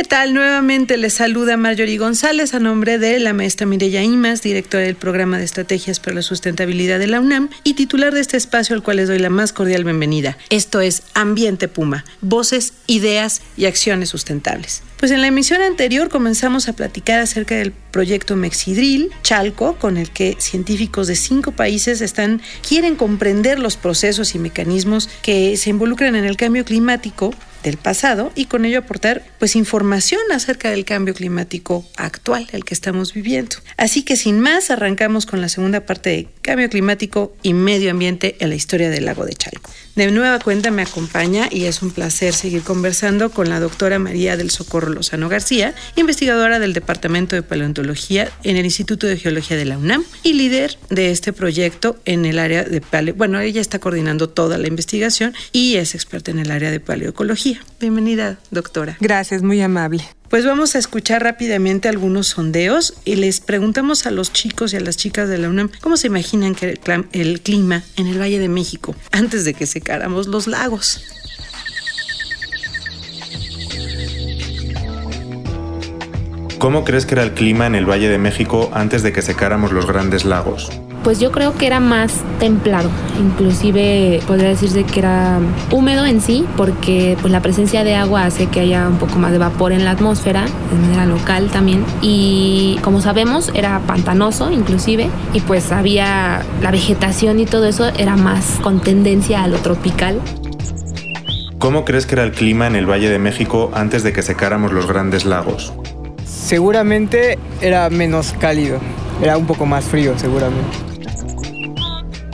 ¿Qué tal? Nuevamente les saluda Marjorie González a nombre de la maestra Mireya Imas, directora del programa de estrategias para la sustentabilidad de la UNAM y titular de este espacio al cual les doy la más cordial bienvenida. Esto es Ambiente Puma, voces, ideas y acciones sustentables. Pues en la emisión anterior comenzamos a platicar acerca del proyecto Mexidril, Chalco, con el que científicos de cinco países quieren comprender los procesos y mecanismos que se involucran en el cambio climático del pasado y con ello aportar pues información acerca del cambio climático actual, el que estamos viviendo. Así que sin más arrancamos con la segunda parte de cambio climático y medio ambiente en la historia del lago de Chalco. De nueva cuenta me acompaña y es un placer seguir conversando con la doctora María del Socorro Lozano García, investigadora del Departamento de Paleontología en el Instituto de Geología de la UNAM y líder de este proyecto en el área de paleo. Bueno, ella está coordinando toda la investigación y es experta en el área de paleoecología. Bienvenida, doctora. Gracias, muy amable. Pues vamos a escuchar rápidamente algunos sondeos y les preguntamos a los chicos y a las chicas de la UNAM cómo se imaginan que el clima en el Valle de México antes de que secáramos los lagos. ¿Cómo crees que era el clima en el Valle de México antes de que secáramos los grandes lagos? Pues yo creo que era más templado, inclusive podría decirse que era húmedo en sí, porque pues la presencia de agua hace que haya un poco más de vapor en la atmósfera, de manera local también, y como sabemos era pantanoso inclusive, y pues había la vegetación y todo eso era más con tendencia a lo tropical. ¿Cómo crees que era el clima en el Valle de México antes de que secáramos los grandes lagos? Seguramente era menos cálido, era un poco más frío seguramente.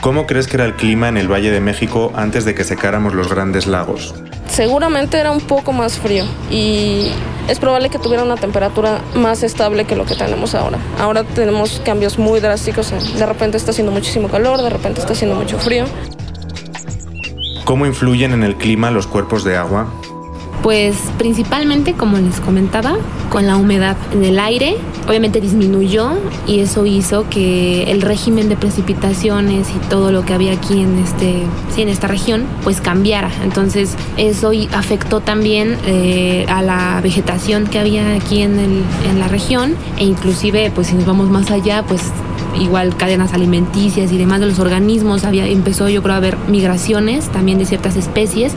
¿Cómo crees que era el clima en el Valle de México antes de que secáramos los grandes lagos? Seguramente era un poco más frío y es probable que tuviera una temperatura más estable que lo que tenemos ahora. Ahora tenemos cambios muy drásticos. De repente está haciendo muchísimo calor, de repente está haciendo mucho frío. ¿Cómo influyen en el clima los cuerpos de agua? Pues principalmente, como les comentaba, con la humedad en el aire, obviamente disminuyó y eso hizo que el régimen de precipitaciones y todo lo que había aquí en este, sí, en esta región, pues cambiara. Entonces eso afectó también eh, a la vegetación que había aquí en, el, en la región e inclusive, pues si nos vamos más allá, pues igual cadenas alimenticias y demás de los organismos, había, empezó yo creo a haber migraciones también de ciertas especies.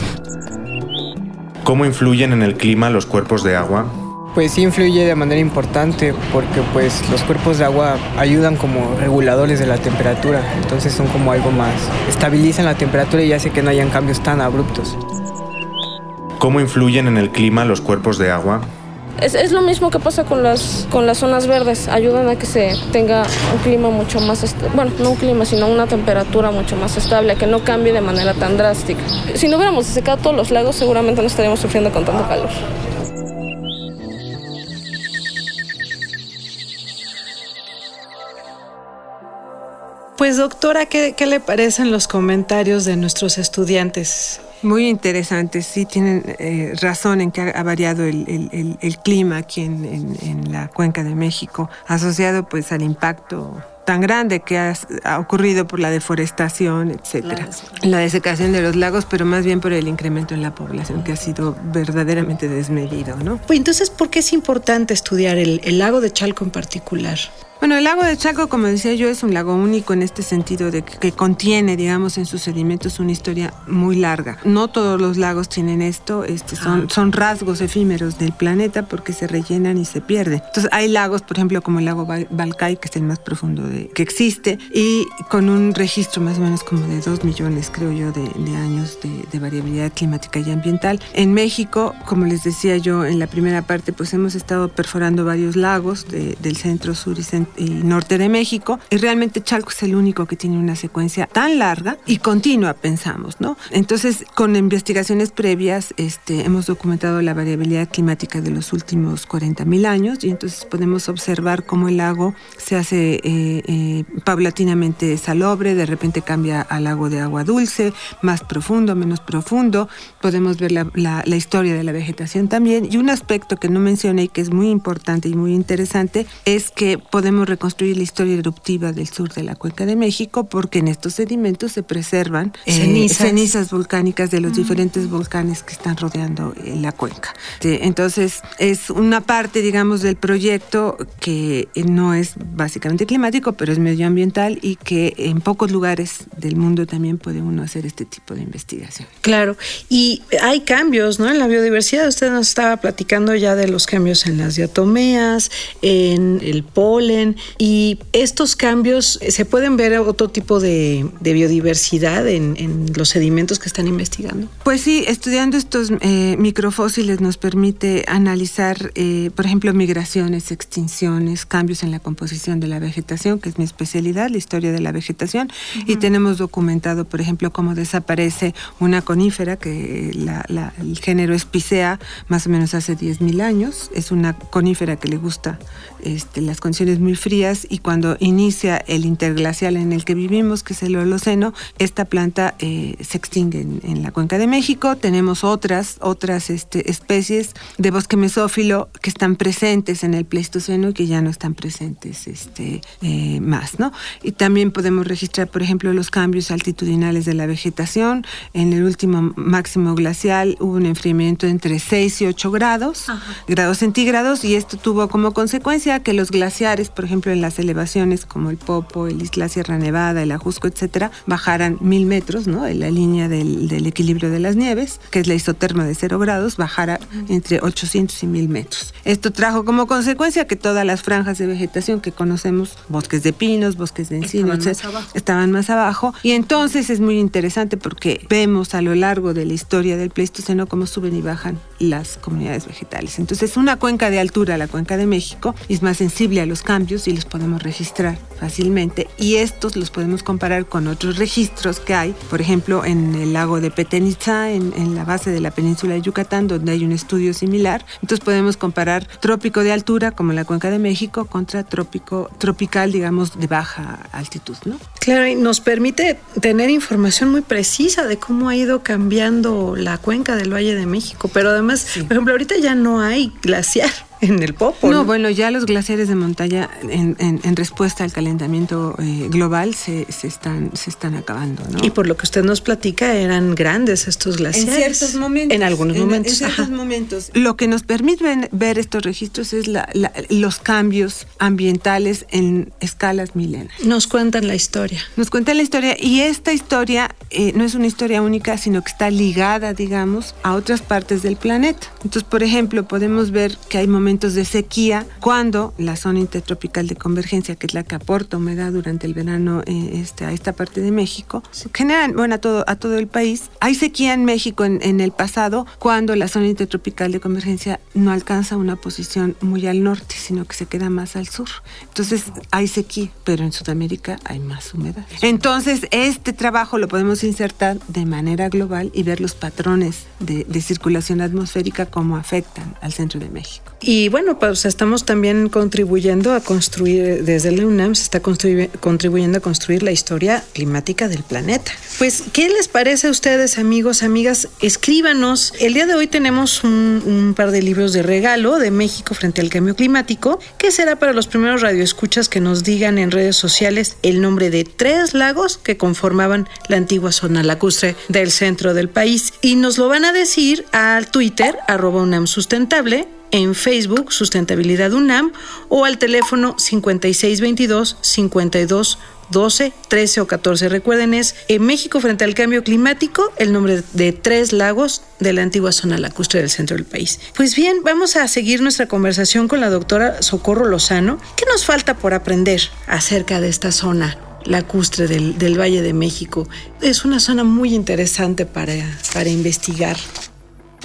¿Cómo influyen en el clima los cuerpos de agua? Pues sí influye de manera importante porque pues los cuerpos de agua ayudan como reguladores de la temperatura, entonces son como algo más, estabilizan la temperatura y hace que no hayan cambios tan abruptos. ¿Cómo influyen en el clima los cuerpos de agua? Es, lo mismo que pasa con las, con las zonas verdes, ayudan a que se tenga un clima mucho más, bueno, no un clima, sino una temperatura mucho más estable, que no cambie de manera tan drástica. Si no hubiéramos secado todos los lagos, seguramente no estaríamos sufriendo con tanto calor. Pues doctora, ¿qué, ¿qué, le parecen los comentarios de nuestros estudiantes? Muy interesantes, sí tienen eh, razón en que ha, variado el, el, el, clima aquí en, en, en, la cuenca de México, asociado pues al impacto tan grande que ha, ha ocurrido por la deforestación, etcétera, la, la desecación de los lagos, pero más bien por el incremento en la población que ha sido verdaderamente desmedido, ¿no? Pues entonces, ¿por qué es importante estudiar el, el lago de Chalco en particular? Bueno, el lago de Chaco, como decía yo, es un lago único en este sentido de que, que, contiene, digamos, en sus sedimentos una historia muy larga. No todos los lagos tienen esto, este, son, ah. son rasgos efímeros del planeta porque se rellenan y se pierden. Entonces, hay lagos, por ejemplo, como el lago Balcay, que es el más profundo de, que existe, y con un registro más o menos como de dos millones, creo yo, de, de años de, de variabilidad climática y ambiental. En México, como les decía yo en la primera parte, pues hemos estado perforando varios lagos del centro, sur y centro y norte de México. Y realmente Chalco es el único que tiene una secuencia tan larga y continua, pensamos, ¿no? Entonces, con investigaciones previas, este, hemos documentado la variabilidad climática de los últimos 40 mil años y entonces podemos observar cómo el lago se hace eh, eh, paulatinamente salobre, de repente cambia al lago de agua dulce, más profundo, menos profundo. Podemos ver la, la historia de la vegetación también. Y un aspecto que no mencioné y que es muy importante y muy interesante es que podemos reconstruir la historia eruptiva del sur de la cuenca de México porque en estos sedimentos se preservan eh, cenizas. volcánicas de los mm. diferentes volcanes que están rodeando eh, la cuenca. Entonces es una parte, digamos, del proyecto que no es básicamente climático, pero es medioambiental y que en pocos lugares del mundo también puede uno hacer este tipo de investigación. Claro, y hay cambios, ¿no? En la biodiversidad, usted nos estaba platicando ya de los cambios en las diatomeas, en el polen, y estos cambios, ¿se pueden ver otro tipo de, biodiversidad en, los sedimentos que están investigando? Pues sí, estudiando estos eh, microfósiles nos permite analizar, eh, por ejemplo, migraciones, extinciones, cambios en la composición de la vegetación, que es mi especialidad, la historia de la vegetación, y tenemos documentado, por ejemplo, cómo desaparece una conífera, que el género es Picea, más o menos hace 10.000 años, es una conífera que le gusta este, las condiciones muy frías y cuando inicia el interglacial en el que vivimos, que es el Holoceno, esta planta eh, se extingue en, la cuenca de México. Tenemos otras, otras este, especies de bosque mesófilo que están presentes en el Pleistoceno y que ya no están presentes este, eh, más. ¿no? Y también podemos registrar, por ejemplo, los cambios altitudinales de la vegetación. En el último máximo glacial hubo un enfriamiento entre 6 y 8 grados, grados centígrados, y esto tuvo como consecuencia que los glaciares, por ejemplo, en las elevaciones como el Popo, el Isla Sierra Nevada, el Ajusco, etcétera, bajaran mil metros, ¿no? En la línea del, equilibrio de las nieves, que es la isoterma de cero grados, bajara entre 800 y mil metros. Esto trajo como consecuencia que todas las franjas de vegetación que conocemos, bosques de pinos, bosques de encino, estaban, estaban más abajo. Y entonces es muy interesante porque vemos a lo largo de la historia del Pleistoceno cómo suben y bajan las comunidades vegetales. Entonces, una cuenca de altura, la cuenca de México, es más sensible a los cambios y los podemos registrar fácilmente. Y estos los podemos comparar con otros registros que hay, por ejemplo, en el lago de en, en la base de la península de Yucatán, donde hay un estudio similar. Entonces, podemos comparar trópico de altura, como la cuenca de México, contra trópico tropical, digamos, de baja altitud, ¿no? Claro, y nos permite tener información muy precisa de cómo ha ido cambiando la cuenca del Valle de México, pero además, por ejemplo, ahorita ya no hay glaciar en el Popo. No, bueno, ya los glaciares de montaña en, en, respuesta al calentamiento eh, global se, se, están, se están acabando. ¿no? Y por lo que usted nos platica, eran grandes estos glaciares. En ciertos momentos. En algunos momentos. En ciertos momentos. Lo que nos permite ver estos registros es la, los cambios ambientales en escalas milenarias. Nos cuentan la historia. Nos cuentan la historia y esta historia eh, no es una historia única, sino que está ligada, digamos, a otras partes del planeta. Entonces, por ejemplo, podemos ver que hay momentos de sequía cuando la zona intertropical de convergencia, que es la que aporta humedad durante el verano eh, este, a esta parte de México, generan, bueno, a todo, a todo el país. Hay sequía en México en, en el pasado cuando la zona intertropical de convergencia no alcanza una posición muy al norte, sino que se queda más al sur. Entonces hay sequía, pero en Sudamérica hay más humedad. Entonces este trabajo lo podemos insertar de manera global y ver los patrones de, de circulación atmosférica cómo afectan al centro de México. Y bueno, pues estamos también contribuyendo a construir, desde la UNAM se está contribuyendo a construir la historia climática del planeta. Pues, ¿qué les parece a ustedes, amigos, amigas? Escríbanos. El día de hoy tenemos un, un par de libros de regalo de México frente al cambio climático, que será para los primeros radioescuchas que nos digan en redes sociales el nombre de tres lagos que conformaban la antigua zona lacustre del centro del país. Y nos lo van a decir al Twitter, arroba UNAM Sustentable, en Facebook Sustentabilidad UNAM o al teléfono 5622 52 12, 13 o 14. Recuerden, es en México frente al cambio climático, el nombre de tres lagos de la antigua zona lacustre del centro del país. Pues bien, vamos a seguir nuestra conversación con la doctora Socorro Lozano. ¿Qué nos falta por aprender acerca de esta zona lacustre del, del Valle de México? Es una zona muy interesante para, para investigar.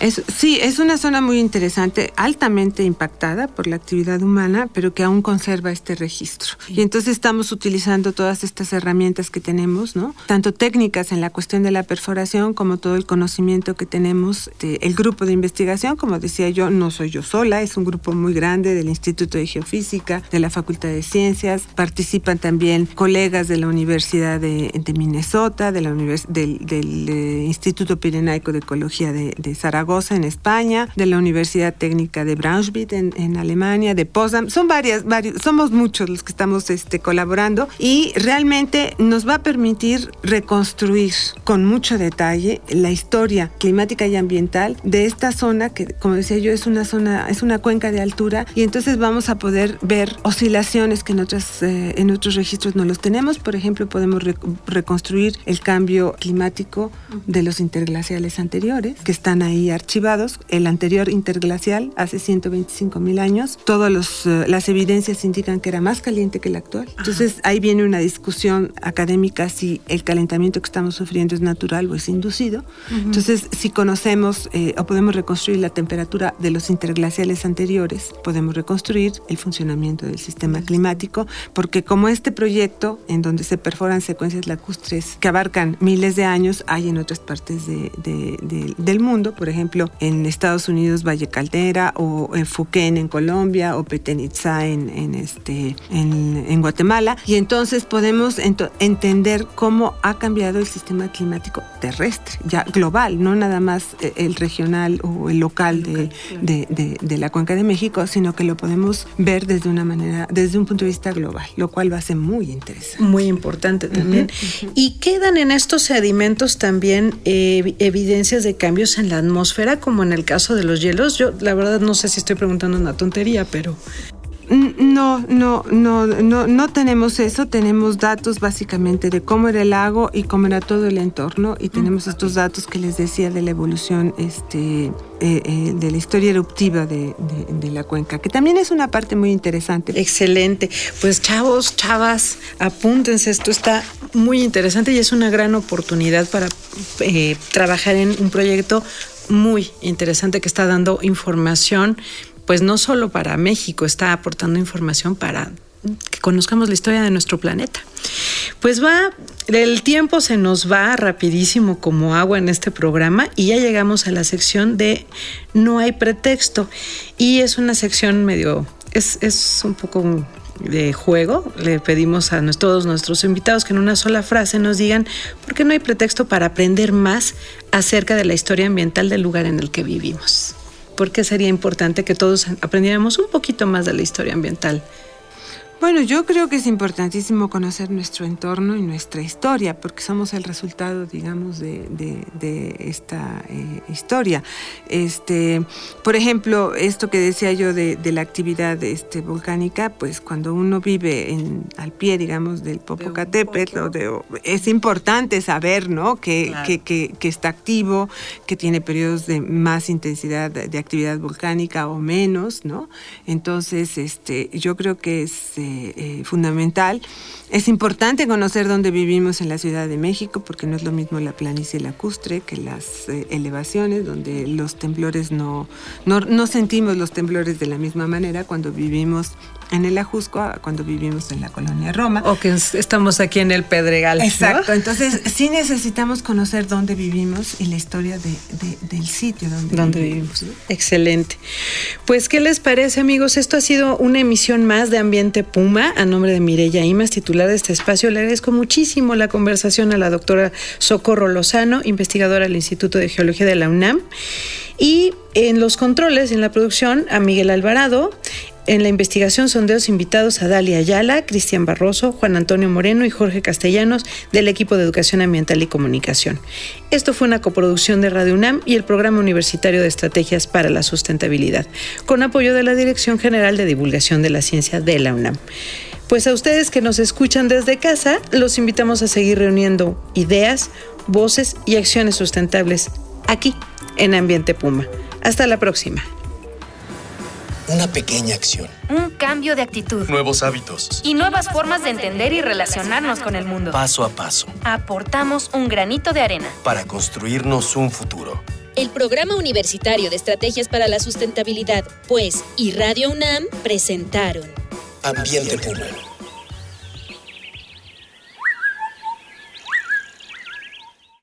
Es, sí, es una zona muy interesante, altamente impactada por la actividad humana, pero que aún conserva este registro. Y entonces estamos utilizando todas estas herramientas que tenemos, ¿no? Tanto técnicas en la cuestión de la perforación como todo el conocimiento que tenemos del grupo de investigación. Como decía yo, no soy yo sola, es un grupo muy grande del Instituto de Geofísica, de la Facultad de Ciencias. Participan también colegas de la Universidad de, Minnesota, de la del, eh, Instituto Pirenaico de Ecología de, de Zaragoza en España, de la Universidad Técnica de Braunschweig en, Alemania, de Potsdam. Son varias, varios, somos muchos los que estamos este, colaborando y realmente nos va a permitir reconstruir con mucho detalle la historia climática y ambiental de esta zona que, como decía yo, es una zona, es una cuenca de altura y entonces vamos a poder ver oscilaciones que en, otras, eh, en otros registros no los tenemos. Por ejemplo, podemos reconstruir el cambio climático de los interglaciales anteriores que están ahí archivados, el anterior interglacial hace 125 mil años, todas eh, las evidencias indican que era más caliente que el actual. Entonces ahí viene una discusión académica si el calentamiento que estamos sufriendo es natural o es inducido. Entonces si conocemos eh, o podemos reconstruir la temperatura de los interglaciales anteriores, podemos reconstruir el funcionamiento del sistema climático, porque como este proyecto en donde se perforan secuencias lacustres que abarcan miles de años, hay en otras partes del mundo, por ejemplo, ejemplo, en Estados Unidos Valle Caldera o en Fuquén en Colombia o Petenitza en, en este, en, Guatemala. Y entonces podemos entender cómo ha cambiado el sistema climático terrestre, ya global, no nada más eh, el regional o el local de, de, de, la cuenca de México, sino que lo podemos ver desde una manera, desde un punto de vista global, lo cual va a ser muy interesante. Muy importante también. Y quedan en estos sedimentos también eh, evidencias de cambios en la atmósfera como en el caso de los hielos. Yo la verdad no sé si estoy preguntando una tontería, pero... No, no, no, no, no tenemos eso. Tenemos datos básicamente de cómo era el lago y cómo era todo el entorno. Y tenemos estos datos que les decía de la evolución, este, eh, eh, de la historia eruptiva de, de, la cuenca, que también es una parte muy interesante. Excelente. Pues chavos, chavas, apúntense. Esto está muy interesante y es una gran oportunidad para eh, trabajar en un proyecto muy interesante que está dando información, pues no solo para México, está aportando información para que conozcamos la historia de nuestro planeta. Pues va, el tiempo se nos va rapidísimo como agua en este programa y ya llegamos a la sección de No hay pretexto. Y es una sección medio, es, es un poco de juego, le pedimos a todos nuestros invitados que en una sola frase nos digan por qué no hay pretexto para aprender más acerca de la historia ambiental del lugar en el que vivimos. ¿Por qué sería importante que todos aprendiéramos un poquito más de la historia ambiental bueno, yo creo que es importantísimo conocer nuestro entorno y nuestra historia, porque somos el resultado, digamos, de, esta eh, historia. Este, por ejemplo, esto que decía yo de, la actividad este, volcánica, pues cuando uno vive en, al pie, digamos, del Popocatépetl, es importante saber, ¿no? Que, que, está activo, que tiene periodos de más intensidad de, actividad volcánica o menos, ¿no? Entonces, este, yo creo que es eh, eh, fundamental. Es importante conocer dónde vivimos en la Ciudad de México, porque no es lo mismo la planicie lacustre que las eh, elevaciones, donde los temblores no, no, no sentimos los temblores de la misma manera cuando vivimos en el Ajusco cuando vivimos en la colonia Roma. O que estamos aquí en el Pedregal. Exacto, entonces sí necesitamos conocer dónde vivimos y la historia de, del sitio donde, vivimos. Excelente. Pues, ¿qué les parece, amigos? Esto ha sido una emisión más de Ambiente Puma a nombre de Mireya Imas, titular de este espacio. Le agradezco muchísimo la conversación a la doctora Socorro Lozano, investigadora del Instituto de Geología de la UNAM. Y en los controles, en la producción, a Miguel Alvarado, en la investigación sondeos invitados a Dalia Ayala, Cristian Barroso, Juan Antonio Moreno y Jorge Castellanos del equipo de Educación Ambiental y Comunicación. Esto fue una coproducción de Radio UNAM y el Programa Universitario de Estrategias para la Sustentabilidad, con apoyo de la Dirección General de Divulgación de la Ciencia de la UNAM. Pues a ustedes que nos escuchan desde casa, los invitamos a seguir reuniendo ideas, voces y acciones sustentables aquí en Ambiente Puma. Hasta la próxima. Una pequeña acción. Un cambio de actitud. Nuevos hábitos. Y nuevas formas de entender y relacionarnos con el mundo. Paso a paso. Aportamos un granito de arena. Para construirnos un futuro. El Programa Universitario de Estrategias para la Sustentabilidad, pues, y Radio UNAM presentaron Ambiente Puma.